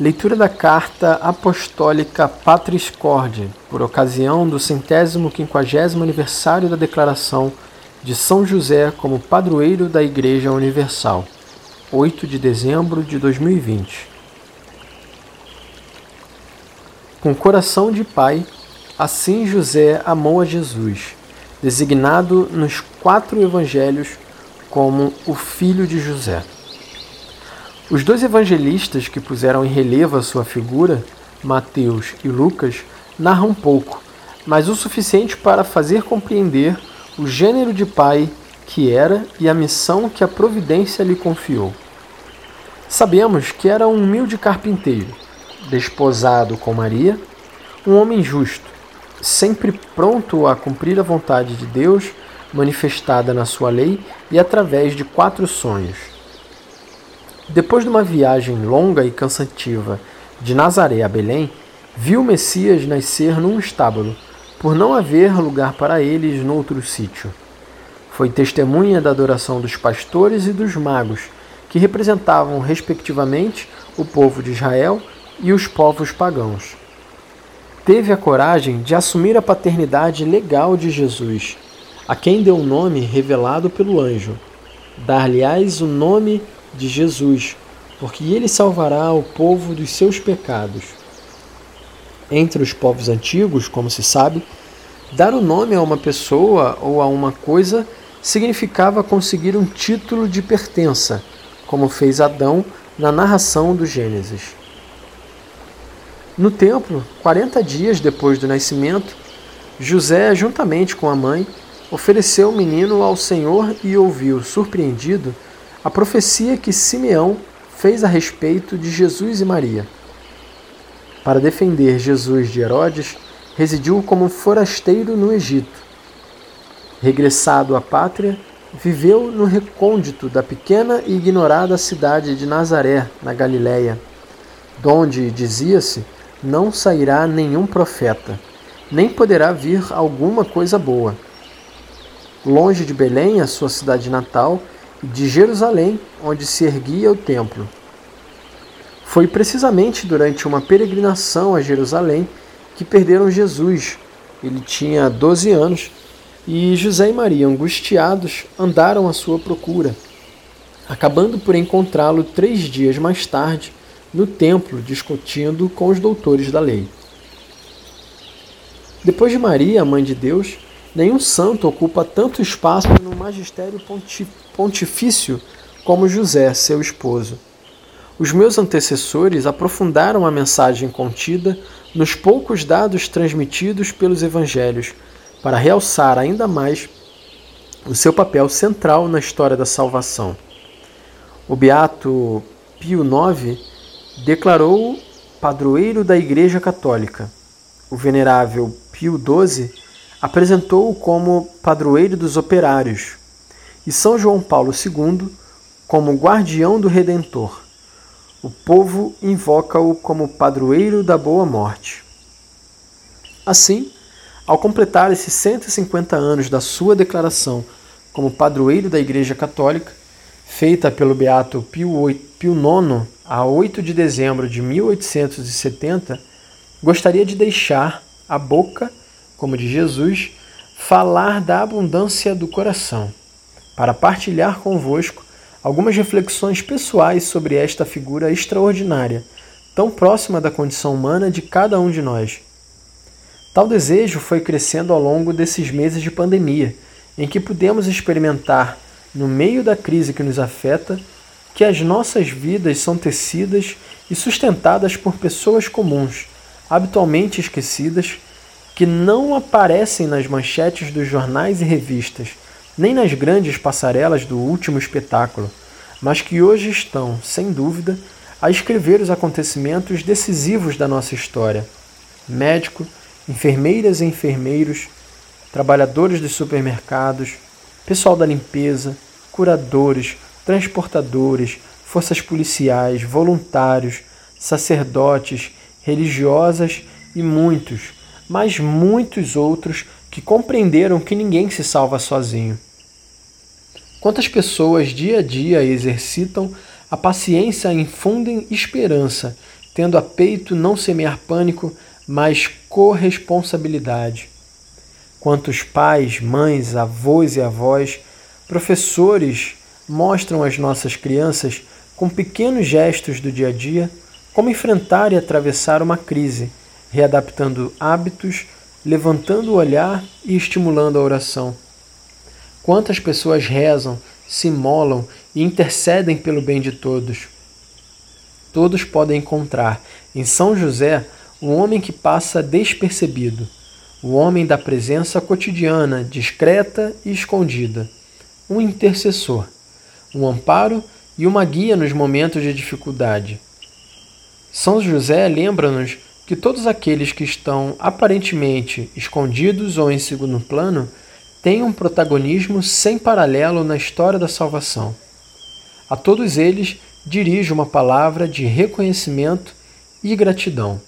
Leitura da Carta Apostólica Patris Corde, por ocasião do centésimo quinquagésimo aniversário da declaração de São José como padroeiro da Igreja Universal, 8 de dezembro de 2020. Com coração de pai, assim José amou a Jesus, designado nos quatro evangelhos como o filho de José. Os dois evangelistas que puseram em relevo a sua figura, Mateus e Lucas, narram pouco, mas o suficiente para fazer compreender o gênero de pai que era e a missão que a providência lhe confiou. Sabemos que era um humilde carpinteiro, desposado com Maria, um homem justo, sempre pronto a cumprir a vontade de Deus manifestada na sua lei e através de quatro sonhos depois de uma viagem longa e cansativa de Nazaré a Belém, viu Messias nascer num estábulo, por não haver lugar para eles no outro sítio. Foi testemunha da adoração dos pastores e dos magos, que representavam, respectivamente, o povo de Israel e os povos pagãos. Teve a coragem de assumir a paternidade legal de Jesus, a quem deu o nome revelado pelo anjo. Dar-lhe-ás o nome de Jesus, porque ele salvará o povo dos seus pecados. Entre os povos antigos, como se sabe, dar o nome a uma pessoa ou a uma coisa significava conseguir um título de pertença, como fez Adão na narração do Gênesis. No templo, 40 dias depois do nascimento, José, juntamente com a mãe, ofereceu o menino ao Senhor e ouviu, surpreendido, a profecia que Simeão fez a respeito de Jesus e Maria. Para defender Jesus de Herodes, residiu como forasteiro no Egito. Regressado à pátria, viveu no recôndito da pequena e ignorada cidade de Nazaré, na Galiléia, donde, dizia-se, não sairá nenhum profeta, nem poderá vir alguma coisa boa. Longe de Belém, a sua cidade natal, de Jerusalém, onde se erguia o templo. Foi precisamente durante uma peregrinação a Jerusalém que perderam Jesus. Ele tinha 12 anos e José e Maria, angustiados, andaram à sua procura, acabando por encontrá-lo três dias mais tarde no templo, discutindo com os doutores da lei. Depois de Maria, a mãe de Deus, Nenhum santo ocupa tanto espaço no magistério pontifício como José, seu esposo. Os meus antecessores aprofundaram a mensagem contida nos poucos dados transmitidos pelos evangelhos, para realçar ainda mais o seu papel central na história da salvação. O beato Pio IX declarou padroeiro da Igreja Católica. O venerável Pio XII apresentou-o como padroeiro dos operários e São João Paulo II como guardião do Redentor. O povo invoca-o como padroeiro da boa morte. Assim, ao completar esses 150 anos da sua declaração como padroeiro da Igreja Católica, feita pelo Beato Pio, IX a 8 de dezembro de 1870, gostaria de deixar a boca como de Jesus, falar da abundância do coração, para partilhar convosco algumas reflexões pessoais sobre esta figura extraordinária, tão próxima da condição humana de cada um de nós. Tal desejo foi crescendo ao longo desses meses de pandemia, em que pudemos experimentar, no meio da crise que nos afeta, que as nossas vidas são tecidas e sustentadas por pessoas comuns, habitualmente esquecidas que não aparecem nas manchetes dos jornais e revistas, nem nas grandes passarelas do último espetáculo, mas que hoje estão, sem dúvida, a escrever os acontecimentos decisivos da nossa história. Médico, enfermeiras e enfermeiros, trabalhadores dos supermercados, pessoal da limpeza, curadores, transportadores, forças policiais, voluntários, sacerdotes, religiosas e muitos mas muitos outros que compreenderam que ninguém se salva sozinho. Quantas pessoas dia a dia exercitam a paciência e infundem esperança, tendo a peito não semear pânico, mas corresponsabilidade. Quantos pais, mães, avós e avós, professores mostram às nossas crianças, com pequenos gestos do dia a dia, como enfrentar e atravessar uma crise, readaptando hábitos, levantando o olhar e estimulando a oração. Quantas pessoas rezam, se molam e intercedem pelo bem de todos. Todos podem encontrar em São José um homem que passa despercebido, o homem da presença cotidiana, discreta e escondida, um intercessor, um amparo e uma guia nos momentos de dificuldade. São José lembra-nos que todos aqueles que estão aparentemente escondidos ou em segundo plano têm um protagonismo sem paralelo na história da salvação. A todos eles dirige uma palavra de reconhecimento e gratidão.